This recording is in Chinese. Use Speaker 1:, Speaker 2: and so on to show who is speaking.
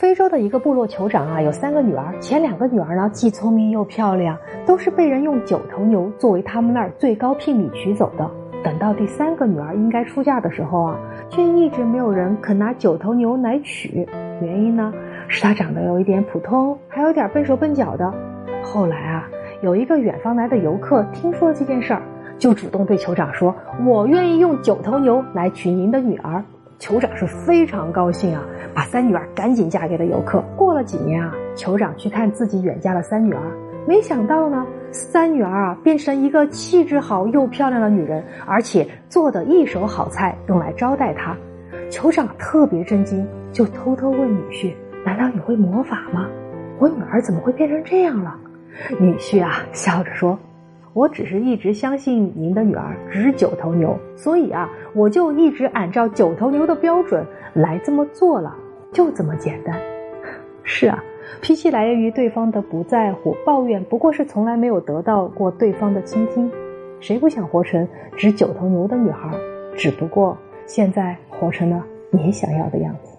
Speaker 1: 非洲的一个部落酋长啊，有三个女儿，前两个女儿呢既聪明又漂亮，都是被人用九头牛作为他们那儿最高聘礼娶走的。等到第三个女儿应该出嫁的时候啊，却一直没有人肯拿九头牛来娶。原因呢，是她长得有一点普通，还有点笨手笨脚的。后来啊，有一个远方来的游客听说了这件事儿，就主动对酋长说：“我愿意用九头牛来娶您的女儿。”酋长是非常高兴啊，把三女儿赶紧嫁给了游客。过了几年啊，酋长去看自己远嫁的三女儿，没想到呢，三女儿啊变成一个气质好又漂亮的女人，而且做的一手好菜用来招待他。酋长特别震惊，就偷偷问女婿：“难道你会魔法吗？我女儿怎么会变成这样了？”女婿啊笑着说。我只是一直相信您的女儿值九头牛，所以啊，我就一直按照九头牛的标准来这么做了，就这么简单。是啊，脾气来源于对方的不在乎、抱怨，不过是从来没有得到过对方的倾听。谁不想活成值九头牛的女孩？只不过现在活成了你想要的样子。